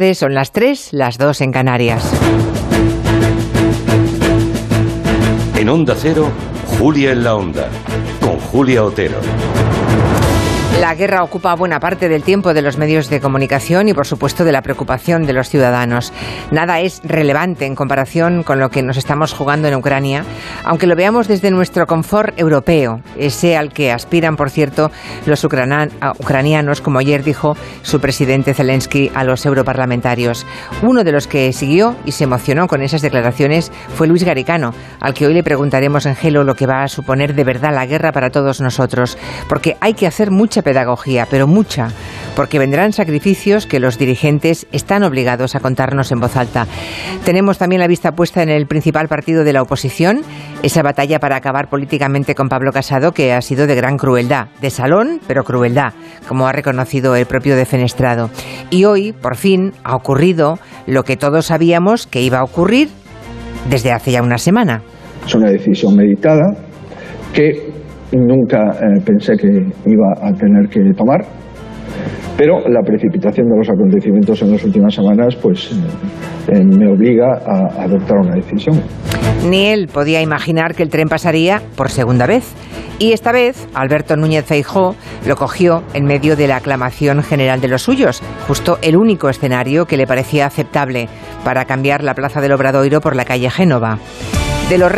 Son las 3, las 2 en Canarias. En Onda Cero, Julia en la Onda, con Julia Otero. La guerra ocupa buena parte del tiempo de los medios de comunicación y, por supuesto, de la preocupación de los ciudadanos. Nada es relevante en comparación con lo que nos estamos jugando en Ucrania, aunque lo veamos desde nuestro confort europeo, ese al que aspiran, por cierto, los ucranianos, como ayer dijo su presidente Zelensky a los europarlamentarios. Uno de los que siguió y se emocionó con esas declaraciones fue Luis Garicano, al que hoy le preguntaremos en Gelo lo que va a suponer de verdad la guerra para todos nosotros, porque hay que hacer mucha pedagogía, pero mucha, porque vendrán sacrificios que los dirigentes están obligados a contarnos en voz alta. Tenemos también la vista puesta en el principal partido de la oposición, esa batalla para acabar políticamente con Pablo Casado que ha sido de gran crueldad, de salón, pero crueldad, como ha reconocido el propio defenestrado. Y hoy, por fin, ha ocurrido lo que todos sabíamos que iba a ocurrir desde hace ya una semana. Es una decisión meditada que nunca eh, pensé que iba a tener que tomar, pero la precipitación de los acontecimientos en las últimas semanas pues eh, eh, me obliga a adoptar una decisión. Ni él podía imaginar que el tren pasaría por segunda vez. Y esta vez Alberto Núñez Feijó lo cogió en medio de la aclamación general de los suyos, justo el único escenario que le parecía aceptable para cambiar la plaza del Obradoiro por la calle Génova. De los